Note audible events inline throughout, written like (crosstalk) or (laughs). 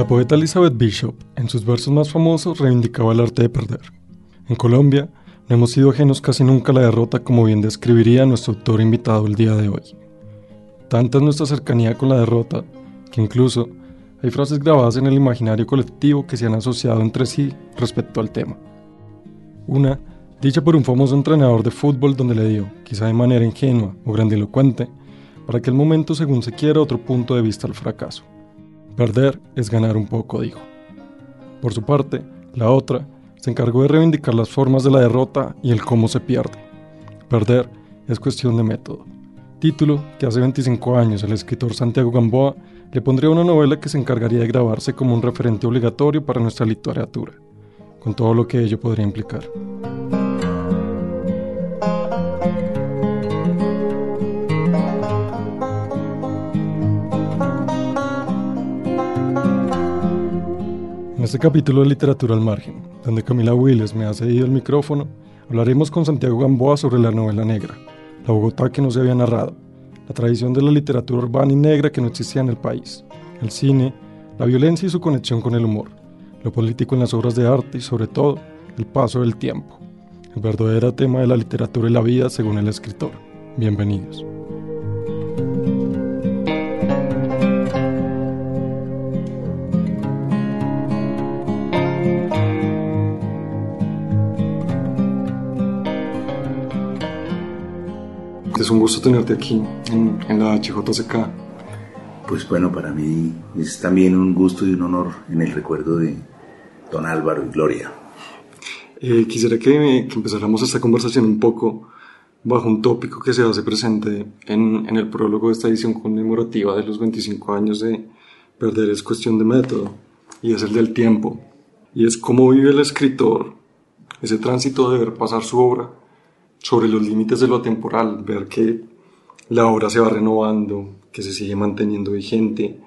La poeta Elizabeth Bishop, en sus versos más famosos, reivindicaba el arte de perder. En Colombia, no hemos sido ajenos casi nunca a la derrota como bien describiría nuestro autor invitado el día de hoy. Tanta es nuestra cercanía con la derrota que incluso hay frases grabadas en el imaginario colectivo que se han asociado entre sí respecto al tema. Una, dicha por un famoso entrenador de fútbol donde le dio, quizá de manera ingenua o grandilocuente, para aquel momento según se quiera otro punto de vista al fracaso. Perder es ganar un poco, dijo. Por su parte, la otra se encargó de reivindicar las formas de la derrota y el cómo se pierde. Perder es cuestión de método. Título que hace 25 años el escritor Santiago Gamboa le pondría una novela que se encargaría de grabarse como un referente obligatorio para nuestra literatura, con todo lo que ello podría implicar. Este capítulo de Literatura al Margen, donde Camila Willes me ha cedido el micrófono, hablaremos con Santiago Gamboa sobre la novela negra, la Bogotá que no se había narrado, la tradición de la literatura urbana y negra que no existía en el país, el cine, la violencia y su conexión con el humor, lo político en las obras de arte y sobre todo el paso del tiempo, el verdadero tema de la literatura y la vida según el escritor. Bienvenidos. Un gusto tenerte aquí en, en la HJCK. Pues bueno, para mí es también un gusto y un honor en el recuerdo de don Álvaro y Gloria. Eh, quisiera que, que, empezáramos esta conversación un poco bajo un tópico que se hace presente en, en, el prólogo de esta edición conmemorativa de los 25 años de Perder es cuestión de método, y es el del tiempo. Y es cómo vive el escritor ese tránsito de ver pasar su obra sobre los límites de lo temporal, ver que la obra se va renovando, que se sigue manteniendo vigente,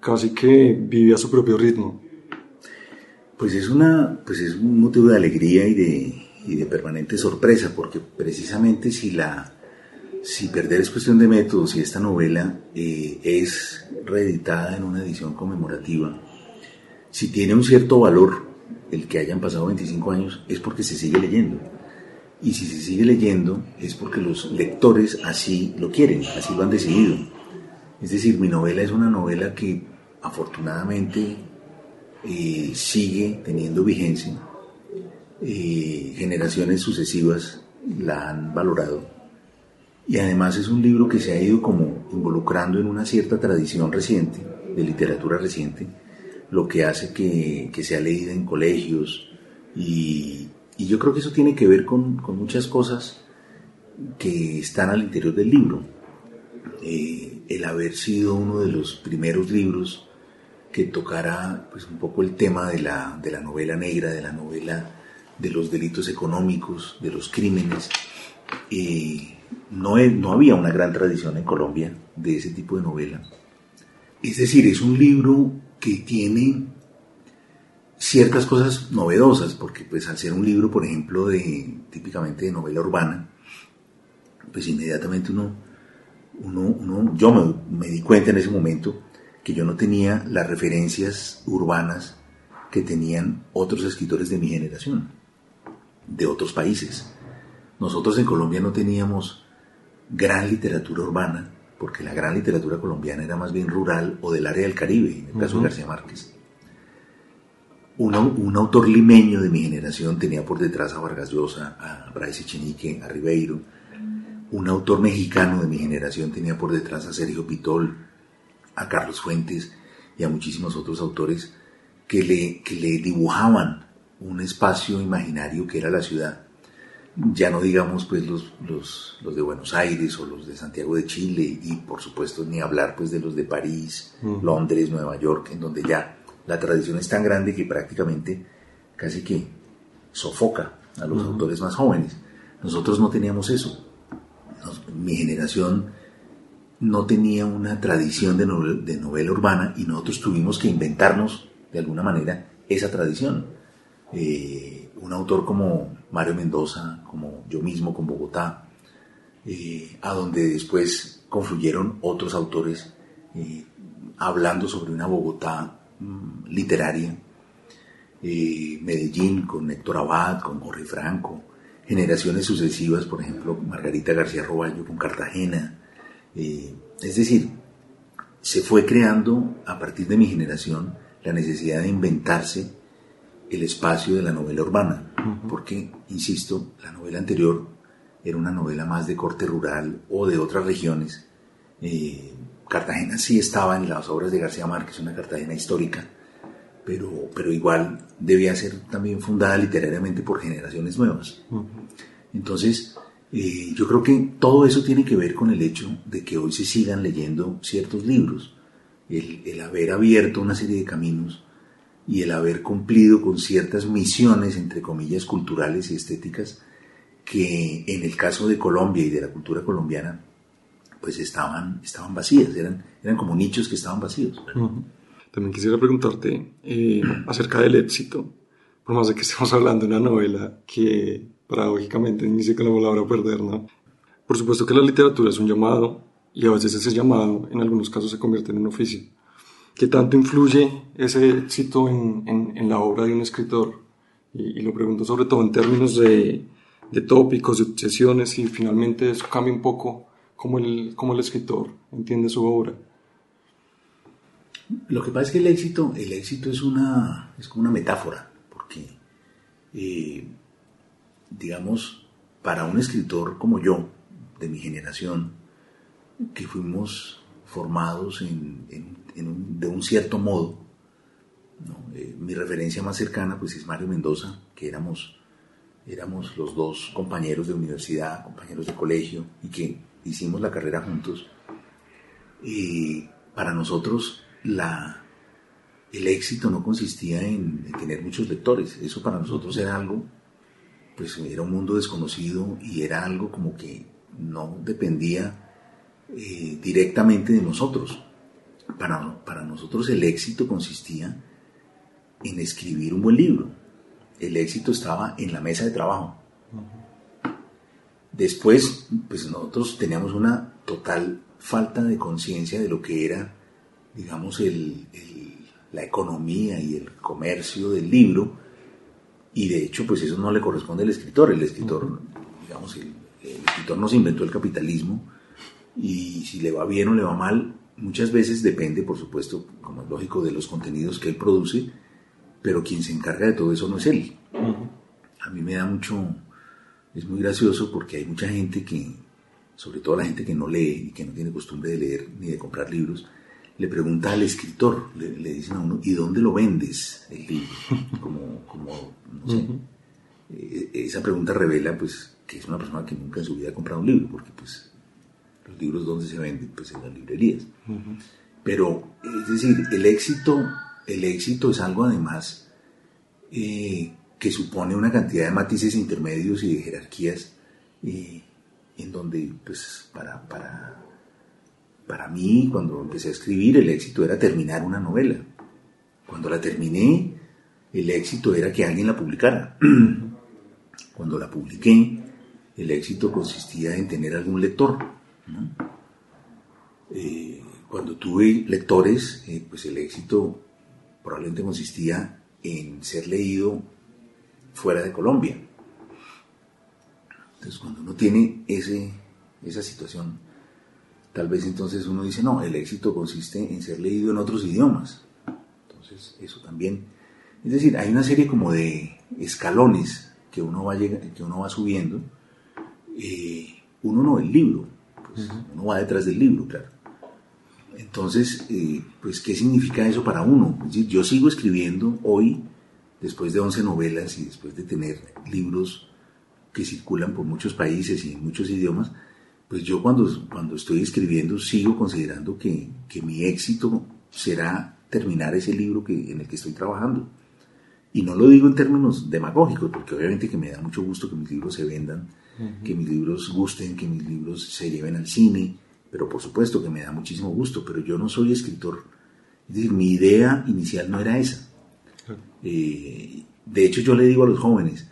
casi que vive a su propio ritmo. Pues es, una, pues es un motivo de alegría y de, y de permanente sorpresa, porque precisamente si, la, si Perder es cuestión de métodos y esta novela eh, es reeditada en una edición conmemorativa, si tiene un cierto valor el que hayan pasado 25 años, es porque se sigue leyendo. Y si se sigue leyendo es porque los lectores así lo quieren, así lo han decidido. Es decir, mi novela es una novela que afortunadamente eh, sigue teniendo vigencia. Eh, generaciones sucesivas la han valorado. Y además es un libro que se ha ido como involucrando en una cierta tradición reciente, de literatura reciente, lo que hace que, que sea leída en colegios y, y yo creo que eso tiene que ver con, con muchas cosas que están al interior del libro. Eh, el haber sido uno de los primeros libros que tocara pues, un poco el tema de la, de la novela negra, de la novela de los delitos económicos, de los crímenes. Eh, no, no había una gran tradición en Colombia de ese tipo de novela. Es decir, es un libro que tiene ciertas cosas novedosas, porque pues al ser un libro, por ejemplo, de típicamente de novela urbana, pues inmediatamente uno, uno, uno yo me, me, di cuenta en ese momento que yo no tenía las referencias urbanas que tenían otros escritores de mi generación, de otros países. Nosotros en Colombia no teníamos gran literatura urbana, porque la gran literatura colombiana era más bien rural o del área del Caribe, en el caso uh -huh. de García Márquez. Un, un, autor limeño de mi generación tenía por detrás a Vargas Llosa, a Bryce Echenique, a Ribeiro. Un autor mexicano de mi generación tenía por detrás a Sergio Pitol, a Carlos Fuentes y a muchísimos otros autores que le, que le dibujaban un espacio imaginario que era la ciudad. Ya no digamos pues los, los, los, de Buenos Aires o los de Santiago de Chile y por supuesto ni hablar pues de los de París, Londres, Nueva York, en donde ya la tradición es tan grande que prácticamente casi que sofoca a los autores más jóvenes. Nosotros no teníamos eso. mi generación no tenía una tradición de, de novela urbana y nosotros tuvimos que inventarnos de alguna manera esa tradición. Eh, un autor como Mario Mendoza, como yo mismo con Bogotá, eh, a donde después confluyeron otros autores eh, hablando sobre una Bogotá mm, literaria, Medellín con Héctor Abad, con Jorge Franco, generaciones sucesivas, por ejemplo, Margarita García Roballo con Cartagena. es decir, se fue creando a partir de mi generación la necesidad de inventarse el espacio de la novela urbana, porque, insisto, la novela anterior era una novela más de corte rural o de otras regiones. Eh, Cartagena sí estaba en las obras de García Márquez, una Cartagena histórica, pero, pero igual debía ser también fundada literariamente por generaciones nuevas. Entonces, eh, yo creo que todo eso tiene que ver con el hecho de que hoy se sigan leyendo ciertos libros el, haber abierto una serie de caminos y el haber cumplido con ciertas misiones, entre comillas, culturales y estéticas, que en el caso de Colombia y de la cultura colombiana, pues estaban, estaban vacías, eran, eran como nichos que estaban vacíos. También quisiera preguntarte eh, acerca del éxito, por más de que estemos hablando de una novela que paradójicamente inicia con la palabra perder, ¿no? Por supuesto que la literatura es un llamado y a veces ese llamado en algunos casos se convierte en un oficio. ¿Qué tanto influye ese éxito en, en, la obra de un escritor? Y, lo pregunto sobre todo en términos de, de, tópicos, de obsesiones y finalmente eso cambia un poco cómo el, cómo el escritor entiende su obra. Lo que pasa es que el éxito, el éxito es, una, es como una metáfora, porque, eh, digamos, para un escritor como yo, de mi generación, que fuimos formados de un cierto modo. Eh, mi referencia más cercana pues es Mario Mendoza, que éramos, éramos los dos compañeros de universidad, compañeros de colegio y que hicimos la carrera juntos. Y para nosotros la, el éxito no consistía en, tener muchos lectores, eso para nosotros era algo, pues era un mundo desconocido y era algo como que no dependía eh, directamente de nosotros. Para, para nosotros el éxito consistía en escribir un buen libro. El éxito estaba en la mesa de trabajo. Después, pues nosotros teníamos una total falta de conciencia de lo que era, digamos, el, la economía y el comercio del libro. Y de hecho, pues eso no le corresponde al escritor. El escritor, digamos, el, el escritor nos inventó el capitalismo y si le va bien o le va mal, muchas veces depende, por supuesto, como es lógico, de los contenidos que él produce, pero quien se encarga de todo eso no es él. A mí me da mucho, es muy gracioso porque hay mucha gente que, sobre todo la gente que no lee y que no tiene costumbre de leer ni de comprar libros, le pregunta al escritor, le, dicen a uno, ¿y dónde lo vendes el libro? (laughs) Como, como no sé. Eh, esa pregunta revela pues que es una persona que nunca en su vida ha comprado un libro, porque pues los libros donde se venden, pues en las librerías. Pero, es decir, el éxito, el éxito es algo además eh, que supone una cantidad de matices intermedios y de jerarquías eh, en donde, pues, para, para, para mí, cuando empecé a escribir, el éxito era terminar una novela. Cuando la terminé, el éxito era que alguien la publicara. (clears throat) Cuando la publiqué, el éxito consistía en tener algún lector. Eh, cuando tuve lectores, eh, pues el éxito probablemente consistía en ser leído fuera de Colombia. Entonces, cuando uno tiene ese, esa situación, tal vez entonces uno dice, no, el éxito consiste en ser leído en otros idiomas. Entonces, eso también. Es decir, hay una serie como de escalones que uno va, que uno va subiendo. Eh, uno no, el libro uno va detrás del libro, claro. Entonces, eh, pues, ¿qué significa eso para uno? yo sigo escribiendo hoy después de 11 novelas y después de tener libros que circulan por muchos países y en muchos idiomas, pues yo cuando, cuando estoy escribiendo sigo considerando que, que mi éxito será terminar ese libro que, en el que estoy trabajando. Y no lo digo en términos demagógicos, porque obviamente que me da mucho gusto que mis libros se vendan, que mis libros gusten, que mis libros se lleven al cine, pero por supuesto que me da muchísimo gusto, pero yo no soy escritor. Es decir, mi idea inicial no era esa. De hecho, yo le digo a los jóvenes,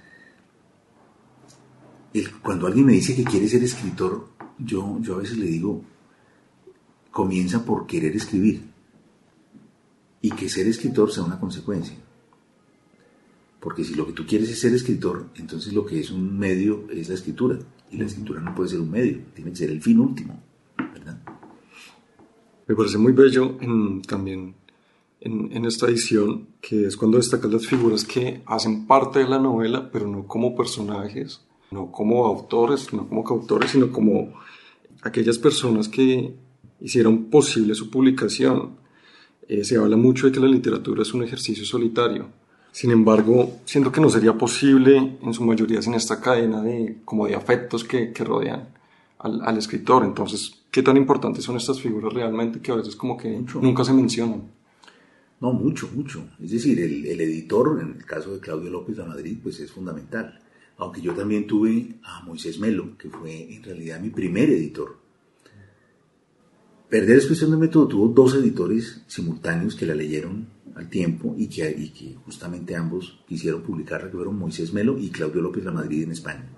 cuando alguien me dice que quiere ser escritor, yo, yo a veces le digo, comienza por querer escribir y que ser escritor sea una consecuencia. Porque si lo que tú quieres es ser escritor, entonces lo que es un medio es la escritura. Y la escritura no puede ser un medio, tiene que ser el fin último. ¿verdad? Me parece muy bello también en, en, esta edición, que es cuando destacan las figuras que hacen parte de la novela, pero no como personajes, no como autores, no como coautores, sino como aquellas personas que hicieron posible su publicación. Eh, se habla mucho de que la literatura es un ejercicio solitario. Sin embargo, siento que no sería posible en su mayoría sin esta cadena de, como de afectos que, que rodean al, al, escritor. Entonces, ¿qué tan importantes son estas figuras realmente que a veces como que nunca se mencionan? No, mucho, mucho. Es decir, el, editor, en el caso de Claudio López de Madrid, pues es fundamental aunque yo también tuve a Moisés Melo, que fue en realidad mi primer editor. Perder Expresión de Método tuvo dos editores simultáneos que la leyeron al tiempo y que, y que justamente ambos quisieron publicarla, que fueron Moisés Melo y Claudio López La Madrid en España.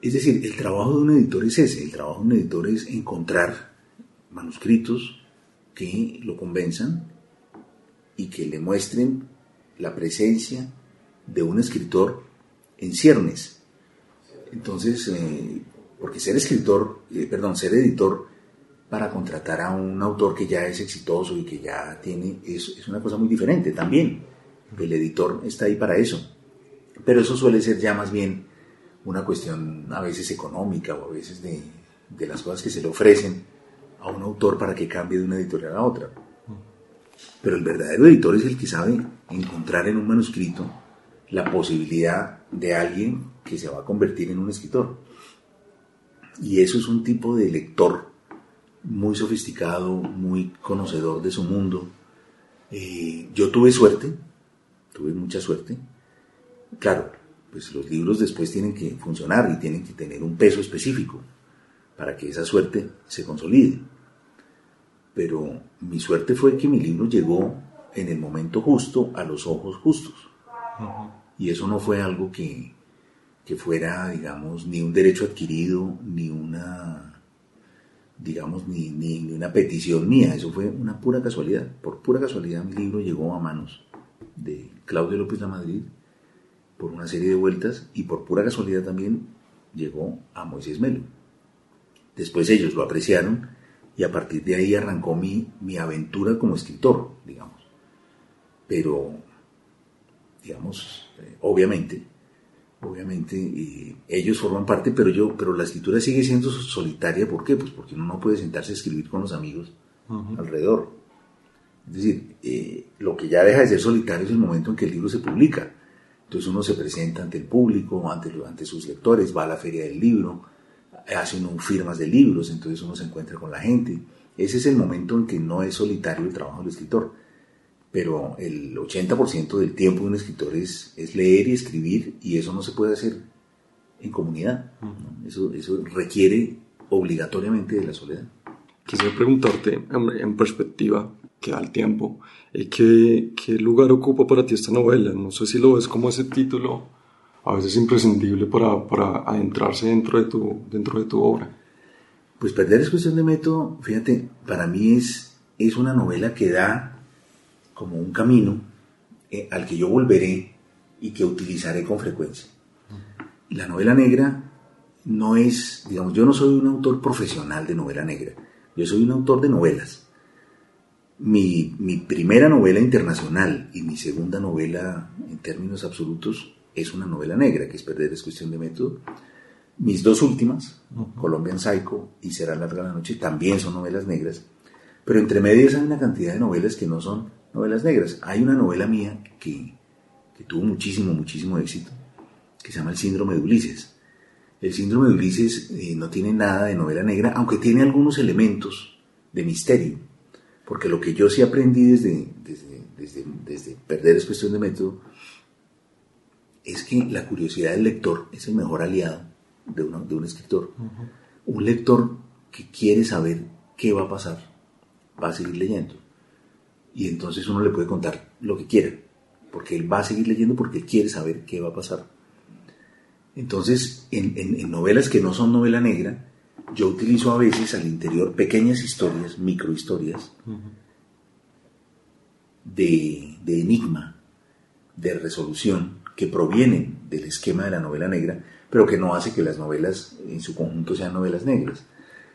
Es decir, el trabajo de un editor es ese, el trabajo de un editor es encontrar manuscritos que lo convenzan y que le muestren la presencia de un escritor en ciernes. Entonces, eh, porque ser escritor, eh, perdón, ser editor para contratar a un autor que ya es exitoso y que ya tiene, es, es una cosa muy diferente también. El editor está ahí para eso. Pero eso suele ser ya más bien una cuestión a veces económica o a veces de, de las cosas que se le ofrecen a un autor para que cambie de una editorial a otra. Pero el verdadero editor es el que sabe encontrar en un manuscrito la posibilidad de alguien que se va a convertir en un escritor. Y eso es un tipo de lector muy sofisticado, muy conocedor de su mundo. Eh, yo tuve suerte, tuve mucha suerte. Claro, pues los libros después tienen que funcionar y tienen que tener un peso específico para que esa suerte se consolide. Pero mi suerte fue que mi libro llegó en el momento justo a los ojos justos. Y eso no fue algo que, que fuera, digamos, ni un derecho adquirido, ni una, digamos, ni, ni, una petición mía. Eso fue una pura casualidad. Por pura casualidad mi libro llegó a manos de Claudio López La Madrid por una serie de vueltas y por pura casualidad también llegó a Moisés Melo. Después ellos lo apreciaron y a partir de ahí arrancó mi, mi aventura como escritor, digamos. Pero digamos, eh, obviamente, obviamente eh, ellos forman parte, pero yo, pero la escritura sigue siendo solitaria, ¿por qué? Pues porque uno no puede sentarse a escribir con los amigos alrededor. Es decir, eh, lo que ya deja de ser solitario es el momento en que el libro se publica. Entonces uno se presenta ante el público, ante, ante sus lectores, va a la feria del libro, hace uno firmas de libros, entonces uno se encuentra con la gente. Ese es el momento en que no es solitario el trabajo del escritor pero el 80% del tiempo de un escritor es, es, leer y escribir y eso no se puede hacer en comunidad. Eso, eso requiere obligatoriamente de la soledad. Quisiera preguntarte en perspectiva que da el tiempo, eh, ¿qué, ¿qué, lugar ocupa para ti esta novela? No sé si lo ves como ese título a veces imprescindible para, para adentrarse dentro de, tu, dentro de tu obra. Pues Perder es cuestión de método, fíjate, para mí es, es una novela que da como un camino eh, al que yo volveré y que utilizaré con frecuencia. La novela negra no es, digamos, yo no soy un autor profesional de novela negra, yo soy un autor de novelas. Mi, mi primera novela internacional y mi segunda novela en términos absolutos es una novela negra, que es Perder es cuestión de método. Mis dos últimas, Colombian Psycho y Será larga la noche, también son novelas negras, pero entre medias hay una cantidad de novelas que no son novelas negras. Hay una novela mía que, que tuvo muchísimo, muchísimo éxito, que se llama El síndrome de Ulises. El síndrome de Ulises eh, no tiene nada de novela negra, aunque tiene algunos elementos de misterio, porque lo que yo sí aprendí desde, desde, desde, perder es cuestión de método, es que la curiosidad del lector es el mejor aliado de, de un escritor. Un lector que quiere saber qué va a pasar, va a seguir leyendo. Y entonces uno le puede contar lo que quiera, porque él va a seguir leyendo porque quiere saber qué va a pasar. Entonces, en, novelas que no son novela negra, yo utilizo a veces al interior pequeñas historias, microhistorias, de, de enigma, de resolución, que provienen del esquema de la novela negra, pero que no hace que las novelas en su conjunto sean novelas negras.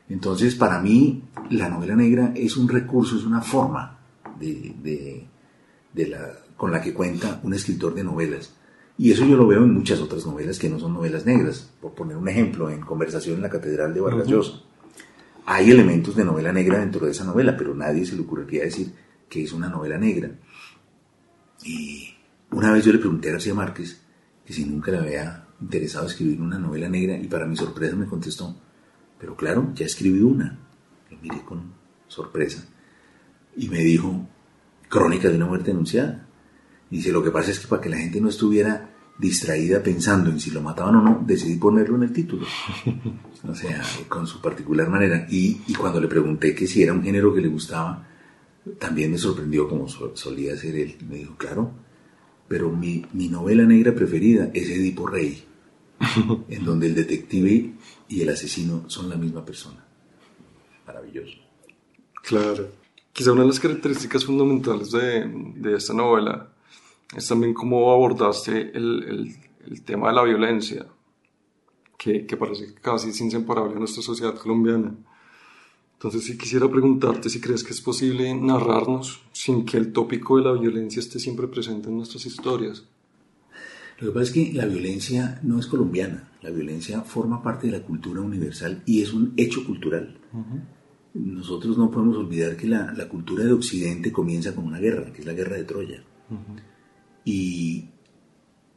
Entonces, para mí, la novela negra es un recurso, es una forma de, de, la, con la que cuenta un escritor de novelas. Y eso yo lo veo en muchas otras novelas que no son novelas negras. Por poner un ejemplo, en Conversación en la Catedral de Vargas Llosa. Hay elementos de novela negra dentro de esa novela, pero nadie se le ocurriría decir que es una novela negra. Y una vez yo le pregunté a García Márquez que si nunca le había interesado escribir una novela negra y para mi sorpresa me contestó, pero claro, ya he escribido una. Lo miré con sorpresa y me dijo, Crónica de una muerte anunciada. Dice, lo que pasa es que para que la gente no estuviera distraída pensando en si lo mataban o no, decidí ponerlo en el título. O sea, con su particular manera. Y, y cuando le pregunté que si era un género que le gustaba, también me sorprendió como solía ser él. Me dijo, claro, pero mi, mi novela negra preferida es Edipo Rey, (laughs) en donde el detective y el asesino son la misma persona. Maravilloso. Claro. Quizá una de las características fundamentales de, de esta novela es también cómo abordaste el, el, el tema de la violencia, que, que, parece casi inseparable en nuestra sociedad colombiana. Entonces, si quisiera preguntarte si crees que es posible narrarnos sin que el tópico de la violencia esté siempre presente en nuestras historias. Lo que pasa es que la violencia no es colombiana, la violencia forma parte de la cultura universal y es un hecho cultural. Nosotros no podemos olvidar que la, la, cultura de Occidente comienza con una guerra, que es la guerra de Troya. y,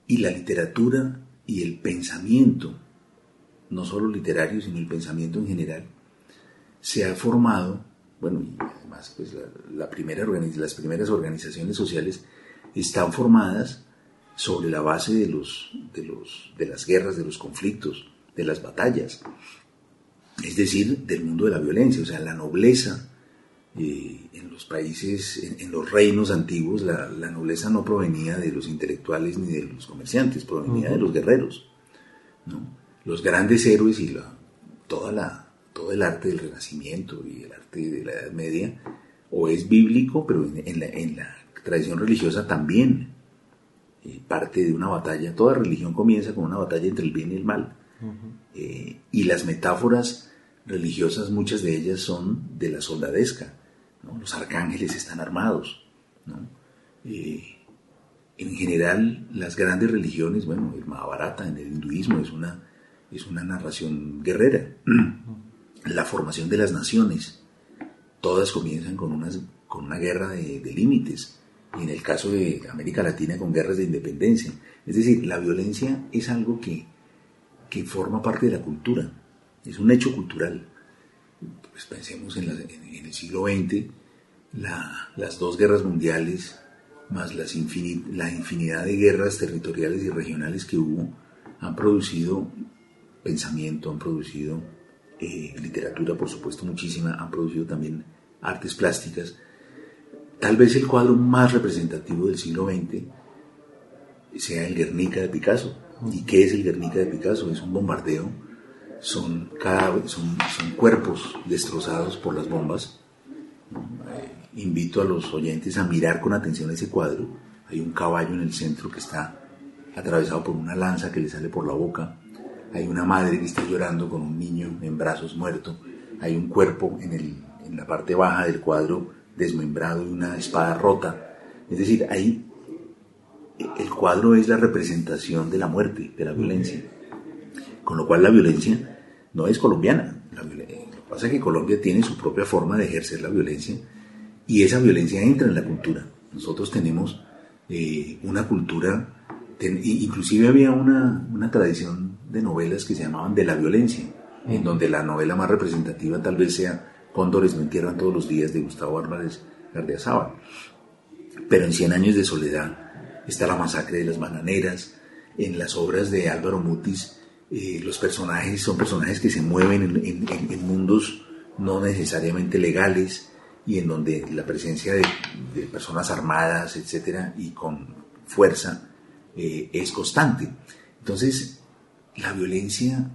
y la literatura y el pensamiento, no solo literario, sino el pensamiento en general, se ha formado, bueno, y además pues la, primera las primeras organizaciones sociales están formadas sobre la base de, los, de, los, de las guerras, de los conflictos, de las batallas, es decir, del mundo de la violencia, o sea, la nobleza eh, en los países, en, los reinos antiguos, la, nobleza no provenía de los intelectuales ni de los comerciantes, provenía de los guerreros. Los grandes héroes y la, toda la, todo el arte del Renacimiento y el arte de la Edad Media, o es bíblico, pero en, la, tradición religiosa también eh, parte de una batalla. Toda religión comienza con una batalla entre el bien y el mal. Eh, y las metáforas religiosas, muchas de ellas son de la soldadesca. Los arcángeles están armados. Eh, en general, las grandes religiones, bueno, el Mahabharata en el hinduismo es una, es una narración guerrera. La formación de las naciones. Todas comienzan con, con una guerra de, límites, y en el caso de América Latina con guerras de independencia. Es decir, la violencia es algo que, que forma parte de la cultura, es un hecho cultural. Pues pensemos en, el siglo XX, las dos guerras mundiales, más las la infinidad de guerras territoriales y regionales que hubo, han producido pensamiento, han producido eh, literatura, por supuesto, muchísima, han producido también artes plásticas. Tal vez el cuadro más representativo del siglo XX sea el Guernica de Picasso. ¿Y qué es el Guernica de Picasso? Es un bombardeo, son, cuerpos destrozados por las bombas. Eh, invito a los oyentes a mirar con atención ese cuadro. Hay un caballo en el centro que está atravesado por una lanza que le sale por la boca hay una madre que está llorando con un niño en brazos muerto, hay un cuerpo en, el, en la parte baja del cuadro desmembrado y una espada rota. Es decir, ahí el cuadro es la representación de la muerte, de la violencia. Con lo cual la violencia no es colombiana. lo que pasa es que Colombia tiene su propia forma de ejercer la violencia y esa violencia entra en la cultura. Nosotros tenemos eh, una cultura, inclusive había una, una, tradición de novelas que se llamaban de la violencia, en donde la novela más representativa tal vez sea Cóndores no entierran todos los días de Gustavo Álvarez Gardiazabal. Pero en Cien años de soledad está la masacre de las bananeras, en las obras de Álvaro Mutis eh, los personajes son personajes que se mueven en, mundos no necesariamente legales y en donde la presencia de, personas armadas, etcétera, y con fuerza eh, es constante. Entonces, la violencia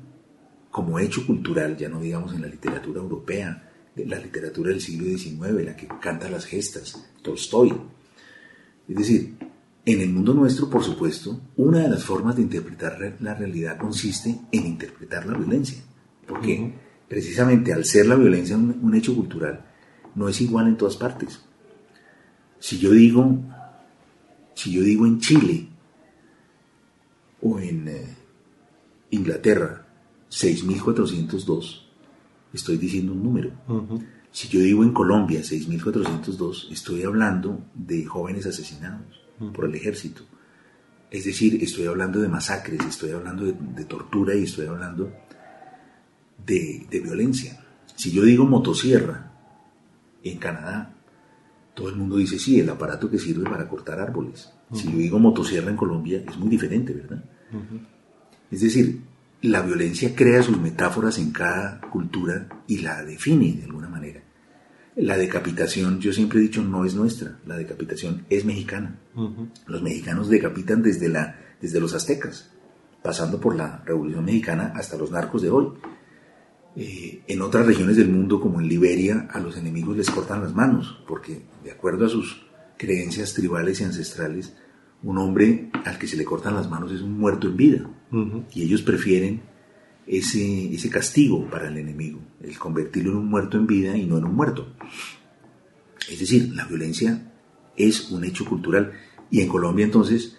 como hecho cultural, ya no digamos en la literatura europea, la literatura del siglo XIX, la que canta las gestas, Tolstoy. Es decir, en el mundo nuestro, por supuesto, una de las formas de interpretar la realidad consiste en interpretar la violencia. Porque precisamente al ser la violencia un, hecho cultural, no es igual en todas partes. Si yo digo, si yo digo en Chile o en eh, Inglaterra 6402, estoy diciendo un número. Si yo digo en Colombia 6402, estoy hablando de jóvenes asesinados por el ejército. Es decir, estoy hablando de masacres, estoy hablando de, tortura y estoy hablando de, violencia. Si yo digo motosierra en Canadá, todo el mundo dice, sí, el aparato que sirve para cortar árboles. Si yo digo motosierra en Colombia, es muy diferente, ¿verdad? Es decir, la violencia crea sus metáforas en cada cultura y la define de alguna manera. La decapitación, yo siempre he dicho, no es nuestra, la decapitación es mexicana. Los mexicanos decapitan desde, la, desde los aztecas, pasando por la Revolución Mexicana hasta los narcos de hoy. Eh, en otras regiones del mundo, como en Liberia, a los enemigos les cortan las manos, porque de acuerdo a sus creencias tribales y ancestrales, un hombre al que se le cortan las manos es un muerto en vida. Y ellos prefieren ese, ese castigo para el enemigo, el convertirlo en un muerto en vida y no en un muerto. Es decir, la violencia es un hecho cultural y en Colombia entonces,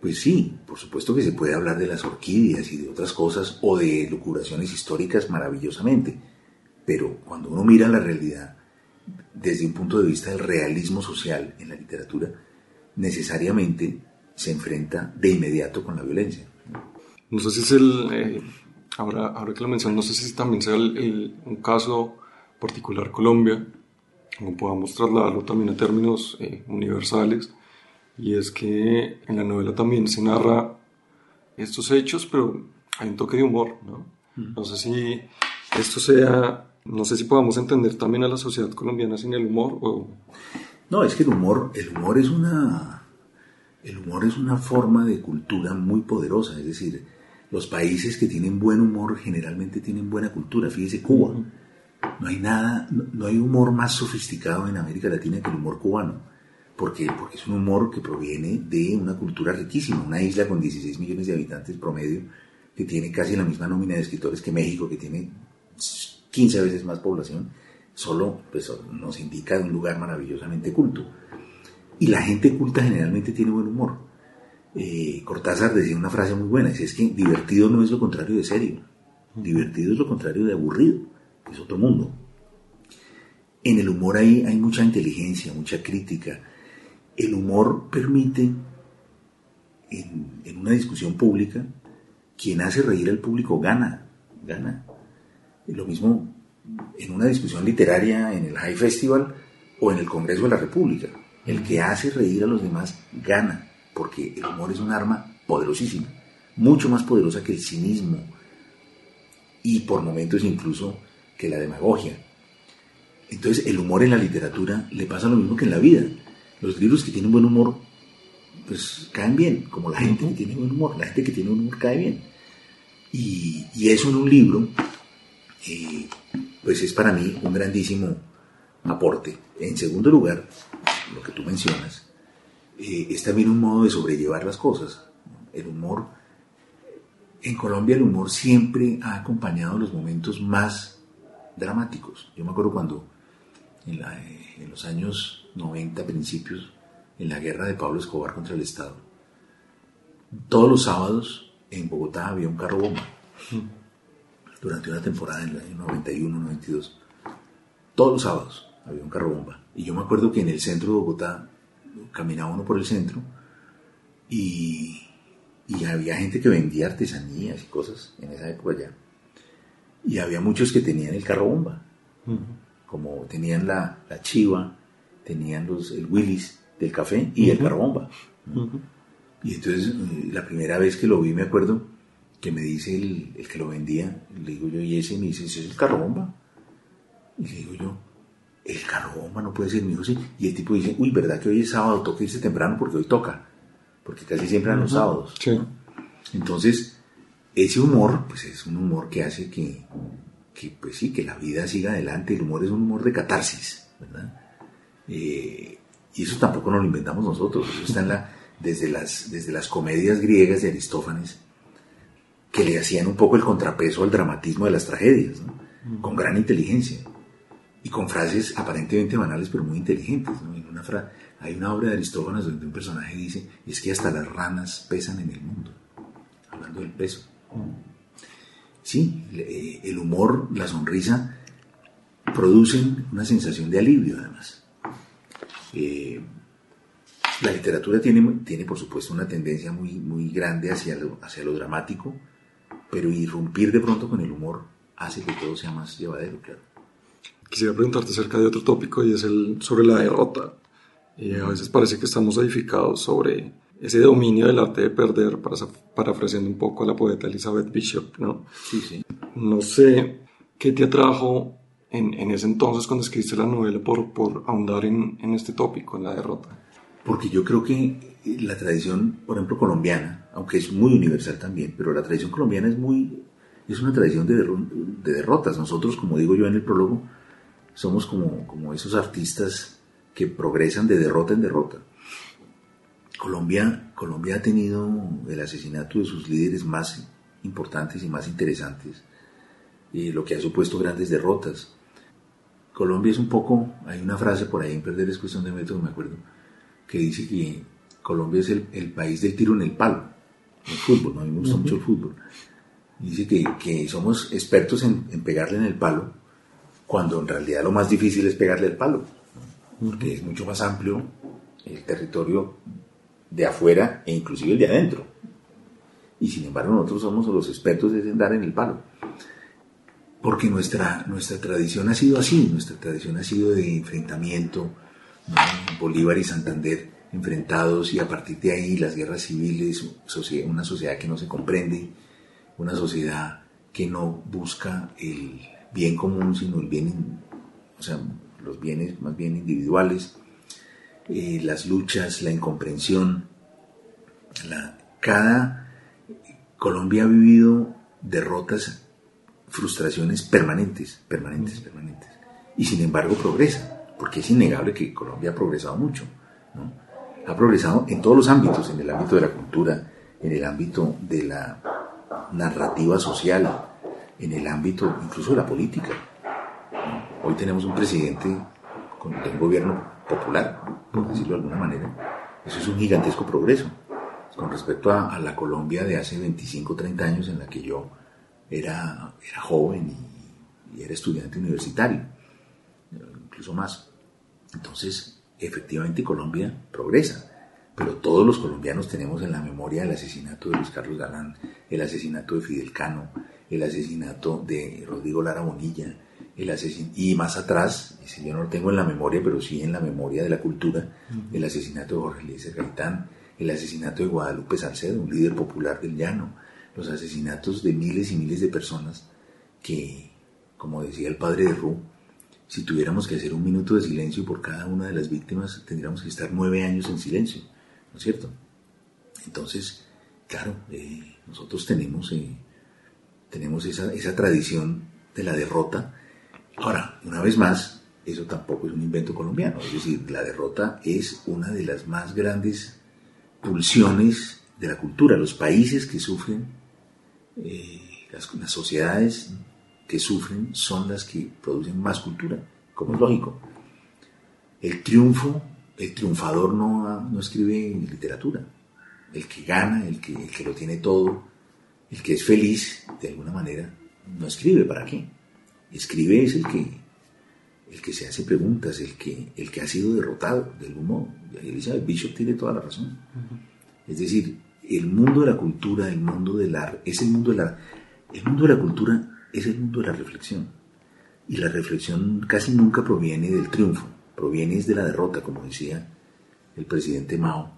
pues sí, por supuesto que se puede hablar de las orquídeas y de otras cosas o de locuraciones históricas maravillosamente, pero cuando uno mira la realidad desde un punto de vista del realismo social en la literatura, necesariamente se enfrenta de inmediato con la violencia. No sé si es el, eh, Ahora, ahora que lo menciono, no sé si también sea un caso particular Colombia, como podamos trasladarlo también a términos eh, universales, y es que en la novela también se narra estos hechos, pero hay un toque de humor, ¿no? No sé si esto sea, no sé si podamos entender también a la sociedad colombiana sin el humor o... No, es que el humor, el humor es una, el humor es una forma de cultura muy poderosa, es decir, los países que tienen buen humor generalmente tienen buena cultura. Fíjese Cuba. No hay nada, no, hay humor más sofisticado en América Latina que el humor cubano. ¿Por qué? Porque es un humor que proviene de una cultura riquísima, una isla con 16 millones de habitantes promedio, que tiene casi la misma nómina de escritores que México, que tiene 15 veces más población, solo pues, nos indica de un lugar maravillosamente culto. Y la gente culta generalmente tiene buen humor. Eh, Cortázar decía una frase muy buena, es que divertido no es lo contrario de serio, divertido es lo contrario de aburrido, es otro mundo. En el humor hay, hay mucha inteligencia, mucha crítica. El humor permite, en, en una discusión pública, quien hace reír al público gana, gana. Lo mismo en una discusión literaria en el High Festival o en el Congreso de la República. El que hace reír a los demás gana porque el humor es un arma poderosísima, mucho más poderosa que el cinismo y por momentos incluso que la demagogia. Entonces el humor en la literatura le pasa lo mismo que en la vida. Los libros que tienen buen humor pues caen bien, como la gente que tiene buen humor, la gente que tiene buen humor cae bien. Y, eso en un libro, eh, pues es para mí un grandísimo aporte. En segundo lugar, lo que tú mencionas, eh, es también un modo de sobrellevar las cosas. El humor, en Colombia el humor siempre ha acompañado los momentos más dramáticos. Yo me acuerdo cuando en, eh, los años 90, principios, en la guerra de Pablo Escobar contra el Estado, todos los sábados en Bogotá había un carro bomba. Durante una temporada en el año 91, 92, todos los sábados había un carro bomba. Y yo me acuerdo que en el centro de Bogotá caminaba uno por el centro y, y había gente que vendía artesanías y cosas en esa época ya. Y había muchos que tenían el carro bomba, como tenían la, la, chiva, tenían los, el Willis del café y el carro bomba. Y entonces eh, la primera vez que lo vi me acuerdo que me dice el, el que lo vendía, le digo yo, y ese me dice, ¿ese es el carro bomba? Y le digo yo, el bomba no puede ser mi hijo, sí. Y el tipo dice, uy, ¿verdad que hoy es sábado? Toca irse temprano porque hoy toca. Porque casi siempre eran los sábados. Sí. Entonces, ese humor, pues es un humor que hace que, que, pues sí, que la vida siga adelante. El humor es un humor de catarsis, ¿verdad? Eh, y eso tampoco nos lo inventamos nosotros. Eso está en la, desde, las, desde las comedias griegas de Aristófanes, que le hacían un poco el contrapeso al dramatismo de las tragedias, ¿no? con gran inteligencia y con frases aparentemente banales pero muy inteligentes. una hay una obra de Aristófanes donde un personaje dice, es que hasta las ranas pesan en el mundo, hablando del peso. Sí, el humor, la sonrisa, producen una sensación de alivio además. Eh, la literatura tiene, tiene, por supuesto, una tendencia muy, muy grande hacia lo, hacia lo dramático, pero irrumpir de pronto con el humor hace que todo sea más llevadero, claro. Quisiera preguntarte acerca de otro tópico y es el sobre la derrota. Y a veces parece que estamos edificados sobre ese dominio del arte de perder, para, parafraseando un poco a la poeta Elizabeth Bishop, ¿no? Sí, sí. No sé qué te atrajo en, en ese entonces cuando escribiste la novela por, por ahondar en, en este tópico, en la derrota. Porque yo creo que la tradición, por ejemplo, colombiana, aunque es muy universal también, pero la tradición colombiana es muy, es una tradición de, de derrotas. Nosotros, como digo yo en el prólogo, somos como, como esos artistas que progresan de derrota en derrota. Colombia, Colombia ha tenido el asesinato de sus líderes más importantes y más interesantes, y lo que ha supuesto grandes derrotas. Colombia es un poco, hay una frase por ahí en Perder es cuestión de método, me acuerdo, que dice que Colombia es el, país del tiro en el palo, el fútbol, ¿no? a mí me gusta mucho el fútbol. Dice que, que somos expertos en, en pegarle en el palo, cuando en realidad lo más difícil es pegarle el palo, porque es mucho más amplio el territorio de afuera e inclusive el de adentro. Y sin embargo nosotros somos los expertos en dar en el palo. Porque nuestra, nuestra tradición ha sido así, nuestra tradición ha sido de enfrentamiento, Bolívar y Santander enfrentados y a partir de ahí las guerras civiles, una sociedad que no se comprende, una sociedad que no busca el, bien común, sino el bien, o sea, los bienes más bien individuales, eh, las luchas, la incomprensión. La, cada Colombia ha vivido derrotas, frustraciones permanentes, permanentes, permanentes. Y sin embargo progresa, porque es innegable que Colombia ha progresado mucho. ¿no? Ha progresado en todos los ámbitos, en el ámbito de la cultura, en el ámbito de la narrativa social, en el ámbito incluso de la política. Hoy tenemos un presidente con un gobierno popular, por decirlo de alguna manera. Eso es un gigantesco progreso con respecto a, la Colombia de hace 25, 30 años en la que yo era, era joven y, y era estudiante universitario, incluso más. Entonces, efectivamente Colombia progresa, pero todos los colombianos tenemos en la memoria el asesinato de Luis Carlos Galán, el asesinato de Fidel Cano, el asesinato de Rodrigo Lara Bonilla, el y más atrás, yo no lo tengo en la memoria, pero sí en la memoria de la cultura, el asesinato de Jorge Luis Gaitán, el asesinato de Guadalupe Salcedo, un líder popular del llano, los asesinatos de miles y miles de personas que, como decía el padre de Ru, si tuviéramos que hacer un minuto de silencio por cada una de las víctimas, tendríamos que estar nueve años en silencio, ¿no es cierto? Entonces, claro, eh, nosotros tenemos eh, tenemos esa, esa tradición de la derrota. Ahora, una vez más, eso tampoco es un invento colombiano, es decir, la derrota es una de las más grandes pulsiones de la cultura. Los países que sufren, eh, las, sociedades que sufren son las que producen más cultura, como es lógico. El triunfo, el triunfador no, no escribe literatura. El que gana, el que, el que lo tiene todo, el que es feliz, de alguna manera, no escribe para qué. Escribe es el que, el que se hace preguntas, el que, el que ha sido derrotado de algún modo. Elizabeth Bishop tiene toda la razón. Es decir, el mundo de la cultura, el mundo del arte, es el mundo de la, el mundo de la cultura es el mundo de la reflexión. Y la reflexión casi nunca proviene del triunfo, proviene de la derrota, como decía el presidente Mao,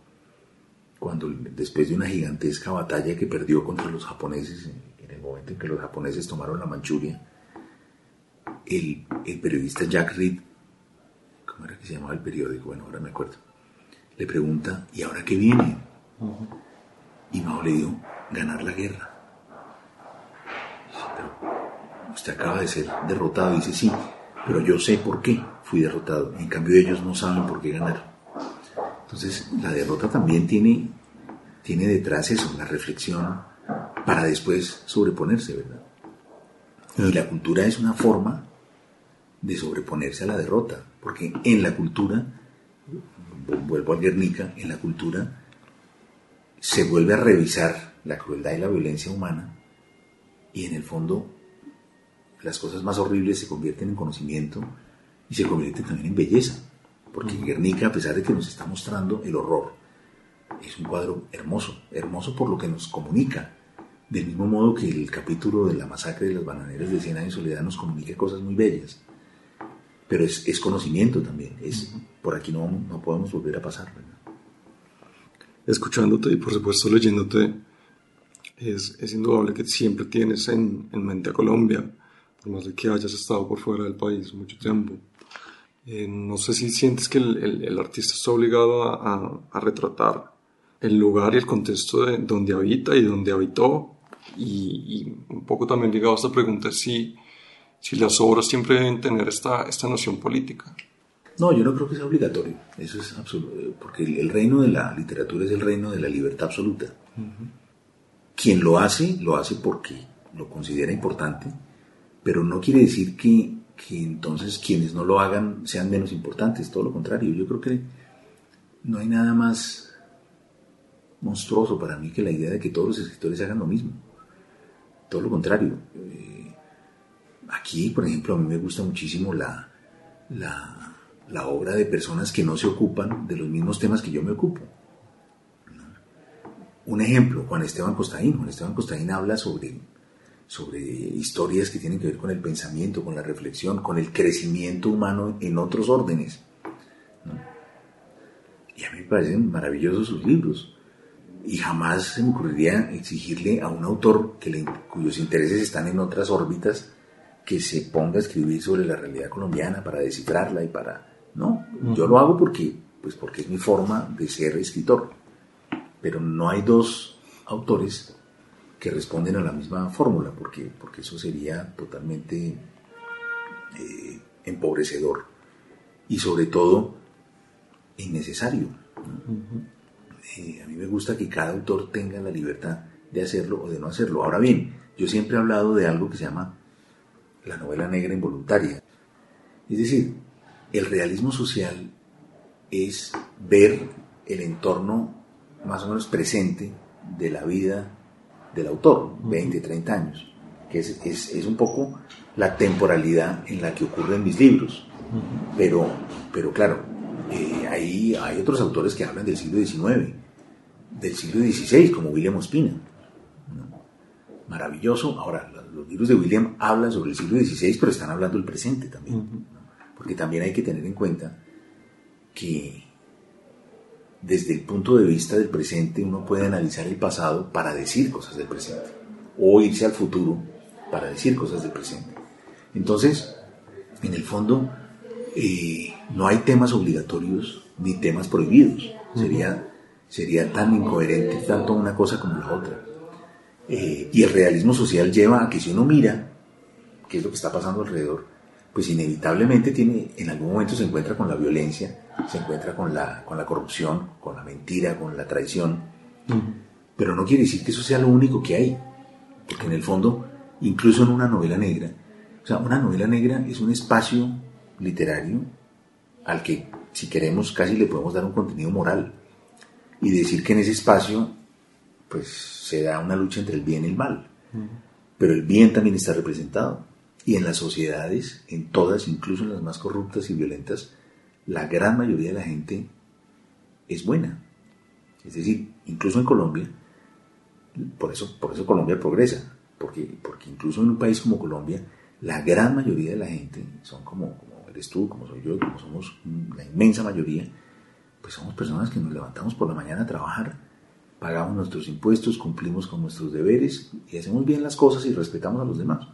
cuando después de una gigantesca batalla que perdió contra los japoneses, en el momento en que los japoneses tomaron la Manchuria, el, periodista Jack Reed, ¿cómo era que se llamaba el periódico? Bueno, ahora me acuerdo, le pregunta, ¿y ahora qué viene? Y Mao le dijo, ganar la guerra. Pero usted acaba de ser derrotado. Dice, sí, pero yo sé por qué fui derrotado. En cambio ellos no saben por qué ganar. Entonces la derrota también tiene, tiene detrás eso, la reflexión para después sobreponerse, ¿verdad? Y la cultura es una forma de sobreponerse a la derrota, porque en la cultura, vuelvo a Guernica, en la cultura se vuelve a revisar la crueldad y la violencia humana y en el fondo las cosas más horribles se convierten en conocimiento y se convierten también en belleza, porque Guernica, a pesar de que nos está mostrando el horror, es un cuadro hermoso, hermoso por lo que nos comunica, del mismo modo que el capítulo de la masacre de las bananeras de Cien años de soledad nos comunica cosas muy bellas pero es, conocimiento también. Es, por aquí no, no podemos volver a pasar. Escuchándote y por supuesto leyéndote, es, es indudable que siempre tienes en, en, mente a Colombia, por más de que hayas estado por fuera del país mucho tiempo. Eh, no sé si sientes que el, el, artista está obligado a, a, retratar el lugar y el contexto de donde habita y donde habitó. Y, y un poco también ligado a esta pregunta si si las obras siempre deben tener esta, esta noción política. No, yo no creo que sea obligatorio. Eso es absoluto. Porque el, reino de la literatura es el reino de la libertad absoluta. Quien lo hace, lo hace porque lo considera importante, pero no quiere decir que, que entonces quienes no lo hagan sean menos importantes. Todo lo contrario. Yo creo que no hay nada más monstruoso para mí que la idea de que todos los escritores hagan lo mismo. Todo lo contrario. Eh, Aquí, por ejemplo, a mí me gusta muchísimo la, la, obra de personas que no se ocupan de los mismos temas que yo me ocupo. Un ejemplo, Juan Esteban Costaín. Juan Esteban Costaín habla sobre, sobre historias que tienen que ver con el pensamiento, con la reflexión, con el crecimiento humano en otros órdenes. Y a mí me parecen maravillosos sus libros. Y jamás se me ocurriría exigirle a un autor que cuyos intereses están en otras órbitas que se ponga a escribir sobre la realidad colombiana para descifrarla y para... No, yo lo hago porque, pues porque es mi forma de ser escritor. Pero no hay dos autores que responden a la misma fórmula, porque, porque eso sería totalmente eh, empobrecedor y sobre todo innecesario. Eh, a mí me gusta que cada autor tenga la libertad de hacerlo o de no hacerlo. Ahora bien, yo siempre he hablado de algo que se llama la novela negra involuntaria. Es decir, el realismo social es ver el entorno más o menos presente de la vida del autor, 20, 30 años, que es, es, un poco la temporalidad en la que ocurren mis libros. Pero, pero claro, eh, hay otros autores que hablan del siglo XIX, del siglo XVI, como William Ospina. Maravilloso. Ahora, los libros de William hablan sobre el siglo XVI, pero están hablando del presente también. Porque también hay que tener en cuenta que desde el punto de vista del presente uno puede analizar el pasado para decir cosas del presente, o irse al futuro para decir cosas del presente. Entonces, en el fondo, eh, no hay temas obligatorios ni temas prohibidos. Sería, sería tan incoherente tanto una cosa como la otra. Eh, y el realismo social lleva a que si uno mira qué es lo que está pasando alrededor, pues inevitablemente tiene, en algún momento se encuentra con la violencia, se encuentra con la, con la corrupción, con la mentira, con la traición. Pero no quiere decir que eso sea lo único que hay, porque en el fondo, incluso en una novela negra, o sea, una novela negra es un espacio literario al que, si queremos, casi le podemos dar un contenido moral y decir que en ese espacio, pues se da una lucha entre el bien y el mal. Pero el bien también está representado. Y en las sociedades, en todas, incluso en las más corruptas y violentas, la gran mayoría de la gente es buena. Es decir, incluso en Colombia, por eso, por eso Colombia progresa, porque, porque incluso en un país como Colombia, la gran mayoría de la gente son como, como eres tú, como soy yo, como somos la inmensa mayoría, pues somos personas que nos levantamos por la mañana a trabajar, pagamos nuestros impuestos, cumplimos con nuestros deberes y hacemos bien las cosas y respetamos a los demás.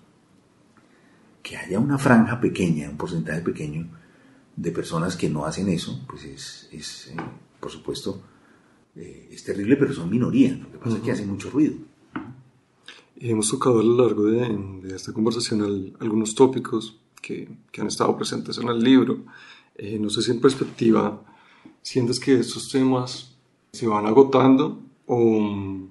Que haya una franja pequeña, un porcentaje pequeño de personas que no hacen eso, pues es, es eh, por supuesto, eh, es terrible, pero son minoría. Lo que pasa es que hacen mucho ruido. Y hemos tocado a lo largo de, esta conversación algunos tópicos que, que, han estado presentes en el libro. Eh, no sé si en perspectiva sientes que estos temas se van agotando o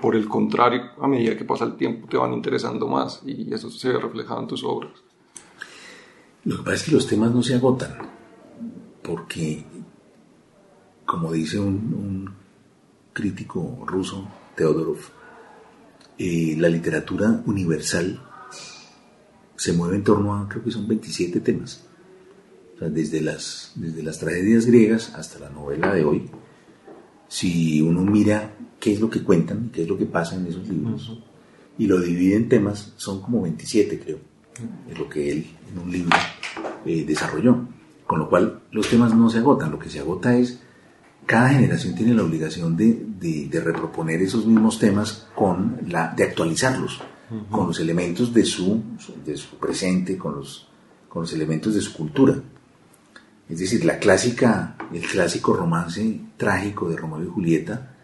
por el contrario, a medida que pasa el tiempo te van interesando más y eso se ve reflejado en tus obras. Lo que pasa es que los temas no se agotan porque, como dice un, crítico ruso, Teodorov, eh, la literatura universal se mueve en torno a, creo que son 27 temas desde, las, desde las tragedias griegas hasta la novela de hoy, si uno mira qué es lo que cuentan, qué es lo que pasa en esos libros, y lo divide en temas, son como 27 creo, es lo que él en un libro eh, desarrolló. Con lo cual los temas no se agotan, lo que se agota es, cada generación tiene la obligación de, de, reproponer esos mismos temas, con la, de actualizarlos, con los elementos de su, de su presente, con los, con los elementos de su cultura. Es decir, la clásica, el clásico romance trágico de Romeo y Julieta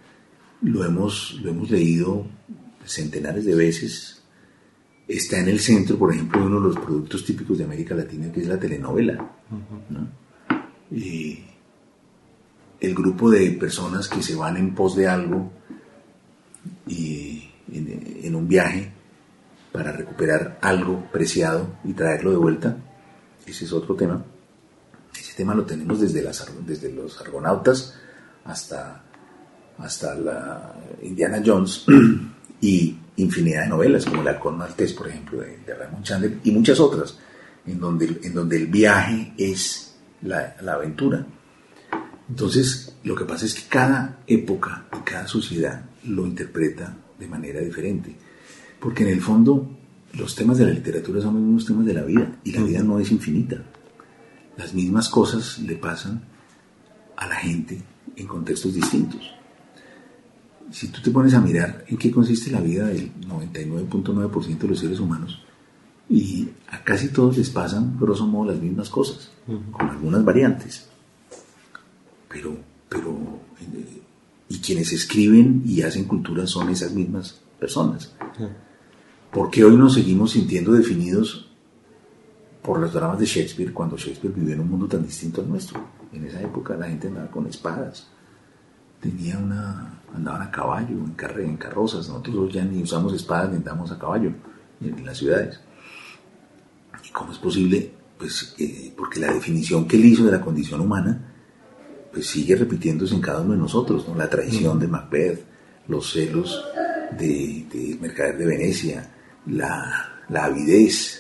lo hemos, lo hemos leído centenares de veces. Está en el centro, por ejemplo, de uno de los productos típicos de América Latina, que es la telenovela. Y el grupo de personas que se van en pos de algo y en, en un viaje para recuperar algo preciado y traerlo de vuelta, ese es otro tema tema lo tenemos desde, las, desde los argonautas hasta, hasta la Indiana Jones (clears throat) y infinidad de novelas, como La Halcón Maltés, por ejemplo, de, Raymond Chandler, y muchas otras, en donde, en donde el viaje es la, la aventura. Entonces, lo que pasa es que cada época y cada sociedad lo interpreta de manera diferente, porque en el fondo los temas de la literatura son los mismos temas de la vida, y la vida no es infinita las mismas cosas le pasan a la gente en contextos distintos. Si tú te pones a mirar en qué consiste la vida del 99.9% de los seres humanos, y a casi todos les pasan, grosso modo, las mismas cosas, con algunas variantes. Pero, pero, y quienes escriben y hacen cultura son esas mismas personas. ¿Por qué hoy nos seguimos sintiendo definidos por los dramas de Shakespeare cuando Shakespeare vivió en un mundo tan distinto al nuestro. En esa época la gente andaba con espadas, tenía una, andaban a caballo, en, en carrozas. Nosotros ya ni usamos espadas ni andamos a caballo en, las ciudades. ¿Y cómo es posible? Pues eh, porque la definición que él hizo de la condición humana pues sigue repitiéndose en cada uno de nosotros, ¿no? La traición de Macbeth, los celos de, de Mercader de Venecia, la avidez,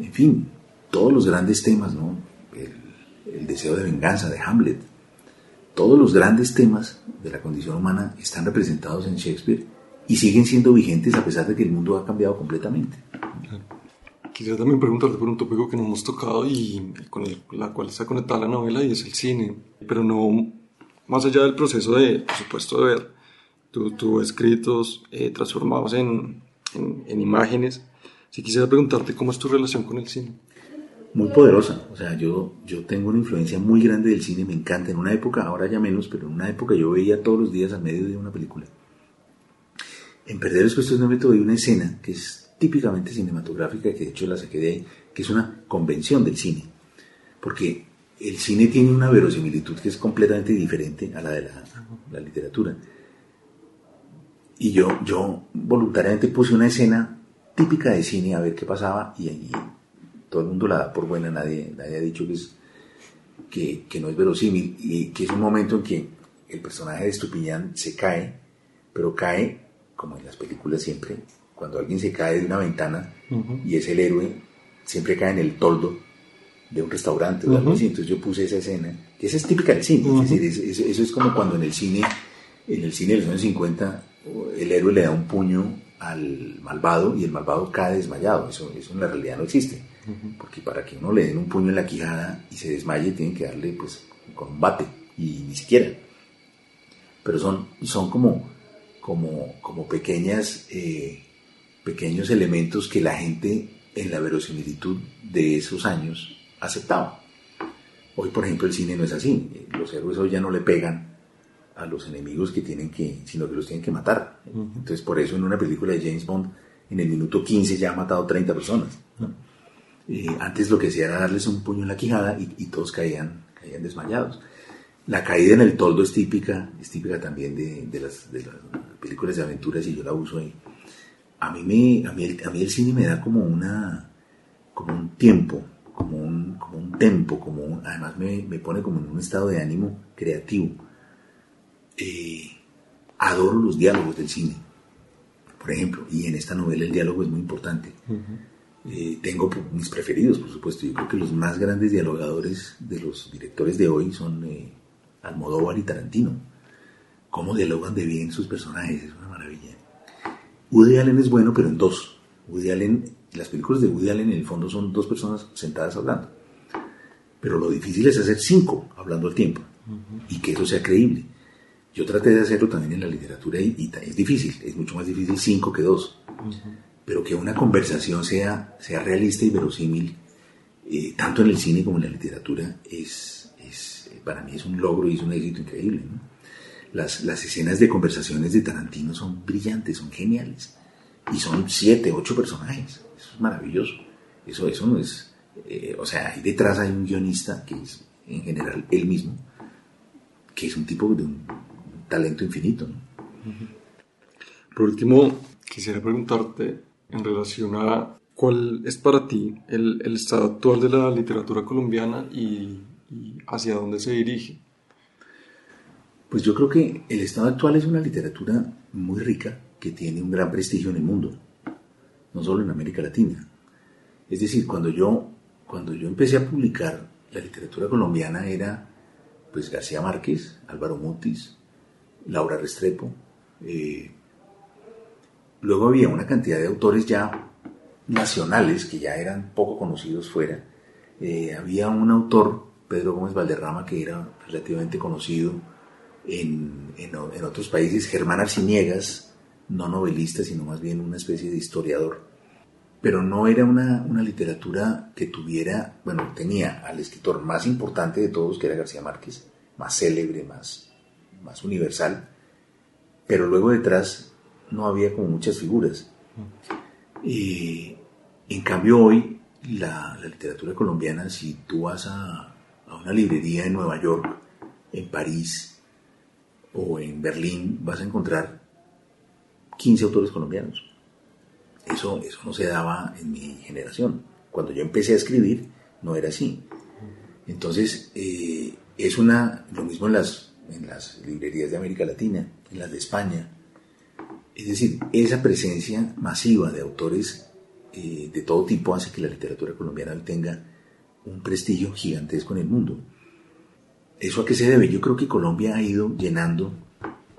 en fin, todos los grandes temas, ¿no? El, deseo de venganza de Hamlet, todos los grandes temas de la condición humana están representados en Shakespeare y siguen siendo vigentes a pesar de que el mundo ha cambiado completamente. Quisiera también preguntarte por un tópico que no hemos tocado y con el, la cual está conectada la novela y es el cine, pero no más allá del proceso de, por supuesto, de ver tus escritos eh, transformados en, en, en imágenes, si quisiera preguntarte cómo es tu relación con el cine. Muy poderosa, o sea, yo, yo tengo una influencia muy grande del cine, me encanta. En una época, ahora ya menos, pero en una época yo veía todos los días al medio de una película. En Perder es cuestión de método hay una escena que es típicamente cinematográfica, que de hecho la saqué de ahí, que es una convención del cine. Porque el cine tiene una verosimilitud que es completamente diferente a la de la, la literatura. Y yo, yo voluntariamente puse una escena típica de cine a ver qué pasaba y allí todo el mundo la da por buena, nadie, nadie ha dicho que, es, que, que, no es verosímil y que es un momento en que el personaje de Estupiñán se cae, pero cae, como en las películas siempre, cuando alguien se cae de una ventana y es el héroe, siempre cae en el toldo de un restaurante o algo así. Entonces yo puse esa escena, que esa es típica del cine. Es decir, eso, es como cuando en el cine, en el cine de los años 50, el héroe le da un puño al malvado y el malvado cae desmayado. Eso, eso en la realidad no existe. Porque para que uno le den un puño en la quijada y se desmaye, tienen que darle pues con un bate y ni siquiera. Pero son, son como, como, como pequeñas, eh, pequeños elementos que la gente en la verosimilitud de esos años aceptaba. Hoy, por ejemplo, el cine no es así. Los héroes hoy ya no le pegan a los enemigos que tienen que, sino que los tienen que matar. Entonces, por eso en una película de James Bond, en el minuto 15 ya ha matado 30 personas. Eh, antes lo que hacía era darles un puño en la quijada y, todos caían, caían desmayados. La caída en el toldo es típica, es típica también de, las, películas de aventuras y yo la uso ahí. A mí, me, a mí, el, a mí el cine me da como, una, como un tiempo, como un, como un tempo, como además me, me, pone como en un estado de ánimo creativo. Eh, adoro los diálogos del cine, por ejemplo, y en esta novela el diálogo es muy importante. Eh, tengo mis preferidos, por supuesto. Yo creo que los más grandes dialogadores de los directores de hoy son eh, Almodóvar y Tarantino. Cómo dialogan de bien sus personajes, es una maravilla. Woody Allen es bueno, pero en dos. Woody Allen, las películas de Woody Allen en el fondo son dos personas sentadas hablando. Pero lo difícil es hacer cinco hablando al tiempo y que eso sea creíble. Yo traté de hacerlo también en la literatura y, es difícil, es mucho más difícil cinco que dos. Pero que una conversación sea, sea realista y verosímil, eh, tanto en el cine como en la literatura, es, es, para mí es un logro y es un éxito increíble. Las, las escenas de conversaciones de Tarantino son brillantes, son geniales, y son siete, ocho personajes, eso es maravilloso, eso, eso no es, eh, o sea, ahí detrás hay un guionista que es en general él mismo, que es un tipo de un talento infinito. Por último, quisiera preguntarte en relación a cuál es para ti el, el estado actual de la literatura colombiana y, hacia dónde se dirige. Pues yo creo que el estado actual es una literatura muy rica que tiene un gran prestigio en el mundo, no solo en América Latina. Es decir, cuando yo, cuando yo empecé a publicar la literatura colombiana era pues García Márquez, Álvaro Mutis, Laura Restrepo, eh, Luego había una cantidad de autores ya nacionales que ya eran poco conocidos fuera. Eh, había un autor, Pedro Gómez Valderrama, que era relativamente conocido en, en, otros países, Germán Arciniegas, no novelista, sino más bien una especie de historiador. Pero no era una, una literatura que tuviera, bueno, tenía al escritor más importante de todos, que era García Márquez, más célebre, más, más universal, pero luego detrás no había como muchas figuras. Y en cambio hoy la, literatura colombiana, si tú vas a, una librería en Nueva York, en París o en Berlín, vas a encontrar 15 autores colombianos. Eso, eso no se daba en mi generación. Cuando yo empecé a escribir, no era así. Entonces, eh, es una, lo mismo en las, en las librerías de América Latina, en las de España, es decir, esa presencia masiva de autores eh, de todo tipo hace que la literatura colombiana hoy tenga un prestigio gigantesco en el mundo. ¿Eso a qué se debe? Yo creo que Colombia ha ido llenando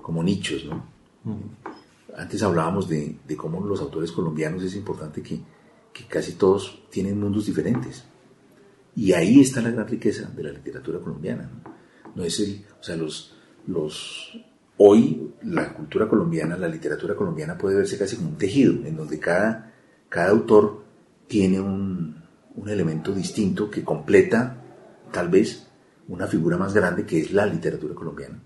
como nichos, ¿no? Antes hablábamos de, cómo los autores colombianos es importante que, casi todos tienen mundos diferentes. Y ahí está la gran riqueza de la literatura colombiana. No, no es o sea, los, los Hoy la cultura colombiana, la literatura colombiana puede verse casi como un tejido, en donde cada, cada autor tiene un, elemento distinto que completa tal vez una figura más grande que es la literatura colombiana,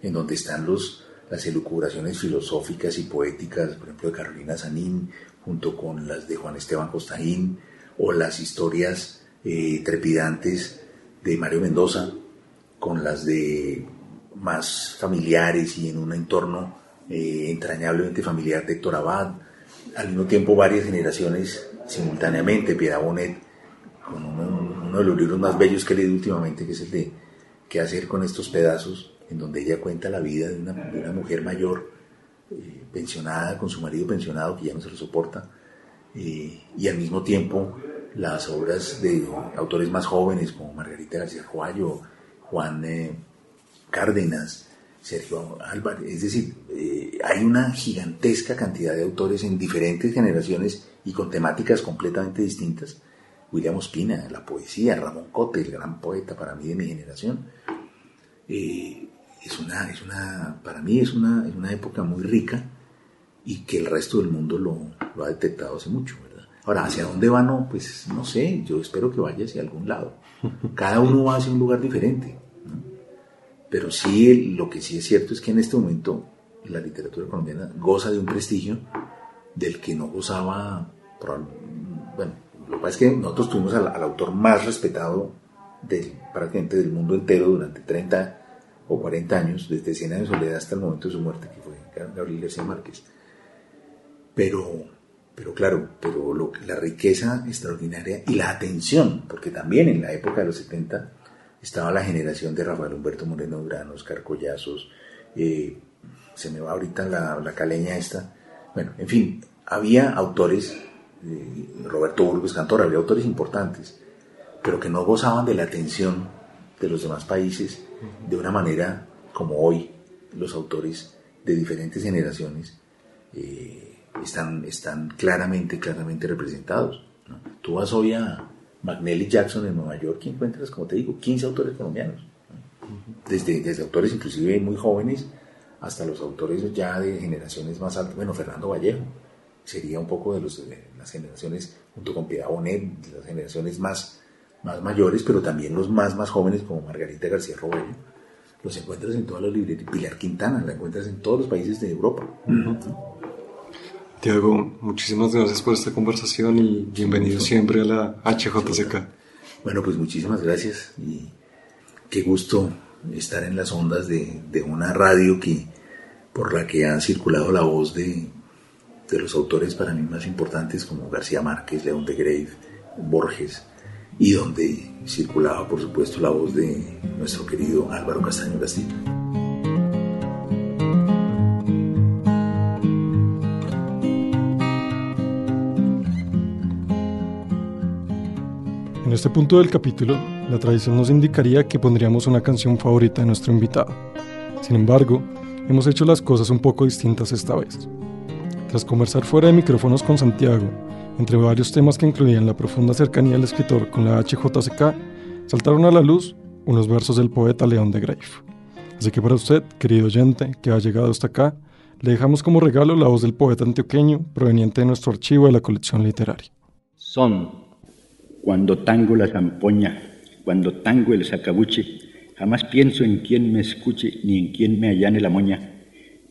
en donde están los, las elucubraciones filosóficas y poéticas, por ejemplo, de Carolina Sanín, junto con las de Juan Esteban Costaín, o las historias eh, trepidantes de Mario Mendoza, con las de más familiares y en un entorno eh, entrañablemente familiar de Héctor Abad, al mismo tiempo varias generaciones simultáneamente, Piedad Bonet, con uno, de los libros más bellos que he leído últimamente, que es el de ¿Qué hacer con estos pedazos?, en donde ella cuenta la vida de una, mujer mayor, eh, pensionada, con su marido pensionado que ya no se lo soporta, eh, y al mismo tiempo las obras de autores más jóvenes como Margarita García Juayo, Juan Cárdenas, Sergio Álvarez. Es decir, eh, hay una gigantesca cantidad de autores en diferentes generaciones y con temáticas completamente distintas. William Ospina, la poesía, Ramón Cote, el gran poeta para mí de mi generación. Eh, es una, es una, para mí es una, es una época muy rica y que el resto del mundo lo, ha detectado hace mucho. Ahora, ¿hacia dónde va? No, pues no sé, yo espero que vaya hacia algún lado. Cada uno va hacia un lugar diferente. Pero sí, lo que sí es cierto es que en este momento la literatura colombiana goza de un prestigio del que no gozaba, bueno, lo que pasa es que nosotros tuvimos al, autor más respetado del, prácticamente del mundo entero durante 30 o 40 años, desde 100 años de soledad hasta el momento de su muerte, que fue Gabriel García Márquez. Pero pero claro, pero la riqueza extraordinaria y la atención, porque también en la época de los 70 estaba la generación de Rafael Humberto Moreno Durán, Oscar Collazos, eh, se me va ahorita la, caleña esta, bueno, en fin, había autores, eh, Roberto Burgos Cantor, había autores importantes, pero que no gozaban de la atención de los demás países de una manera como hoy los autores de diferentes generaciones. Eh, están, están claramente, claramente representados. Tú vas hoy a McNally Jackson en Nueva York y encuentras, como te digo, 15 autores colombianos. Desde, desde autores inclusive muy jóvenes hasta los autores ya de generaciones más altas. Bueno, Fernando Vallejo sería un poco de, los, las generaciones, junto con Piedad Bonet, las generaciones más, más mayores, pero también los más, más jóvenes como Margarita García Rogelio. Los encuentras en todas las librerías. Pilar Quintana la encuentras en todos los países de Europa. Tiago, muchísimas gracias por esta conversación y bienvenido siempre a la HJCK. Bueno, pues muchísimas gracias y qué gusto estar en las ondas de, una radio que, por la que ha circulado la voz de, de, los autores para mí más importantes como García Márquez, León de Grave, Borges, y donde circulaba por supuesto la voz de nuestro querido Álvaro Castaño Castillo. En este punto del capítulo, la tradición nos indicaría que pondríamos una canción favorita de nuestro invitado. Sin embargo, hemos hecho las cosas un poco distintas esta vez. Tras conversar fuera de micrófonos con Santiago, entre varios temas que incluían la profunda cercanía del escritor con la HJCK, saltaron a la luz unos versos del poeta León de Grave. Así que para usted, querido oyente, que ha llegado hasta acá, le dejamos como regalo la voz del poeta antioqueño proveniente de nuestro archivo de la colección literaria. Son cuando tango la zampoña, cuando tango el sacabuche, jamás pienso en quien me escuche ni en quien me allane la moña.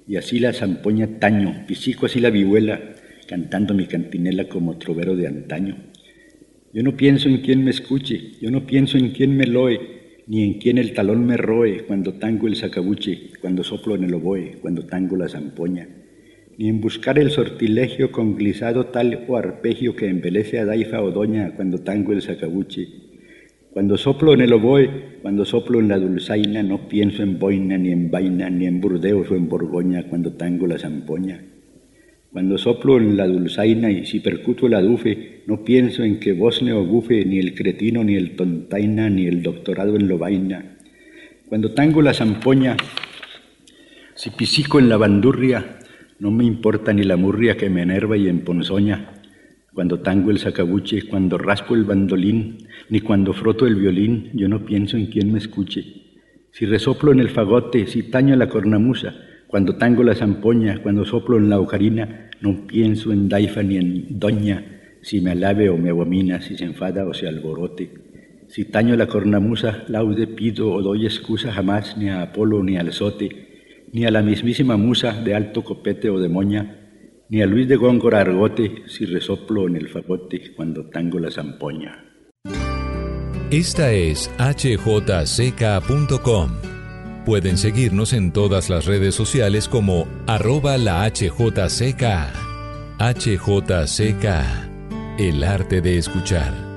Y así la zampoña taño, pisico así la vihuela, cantando mi cantinela como trovero de antaño. Yo no pienso en quien me escuche, yo no pienso en quien me loe, ni en quien el talón me roe cuando tango el sacabuche, cuando soplo en el oboe, cuando tango la zampoña ni en buscar el sortilegio con glisado tal o arpegio que embelece a Daifa o Doña cuando tango el sacabuche. Cuando soplo en el oboe, cuando soplo en la dulzaina, no pienso en boina, ni en vaina, ni en Burdeos o en Borgoña cuando tango la zampoña. Cuando soplo en la dulzaina y si percuto el adufe, no pienso en que bosne o gufe, ni el cretino, ni el tontaina, ni el doctorado en lobaina. Cuando tango la zampoña, si pisico en la bandurria, no me importa ni la murria que me enerva y emponzoña, cuando tango el sacabuche, cuando raspo el bandolín, ni cuando froto el violín, yo no pienso en quién me escuche. Si resoplo en el fagote, si taño la cornamusa, cuando tango la zampoña, cuando soplo en la ocarina, no pienso en daifa ni en doña, si me alabe o me abomina, si se enfada o se alborote. Si taño la cornamusa, laude pido o doy excusa jamás ni a Apolo ni al sote, ni a la mismísima musa de alto copete o de moña, ni a Luis de Góngora Argote si resoplo en el fagote cuando tango la zampoña. Esta es hjck.com. Pueden seguirnos en todas las redes sociales como arroba la HJCK. HJCK, el arte de escuchar.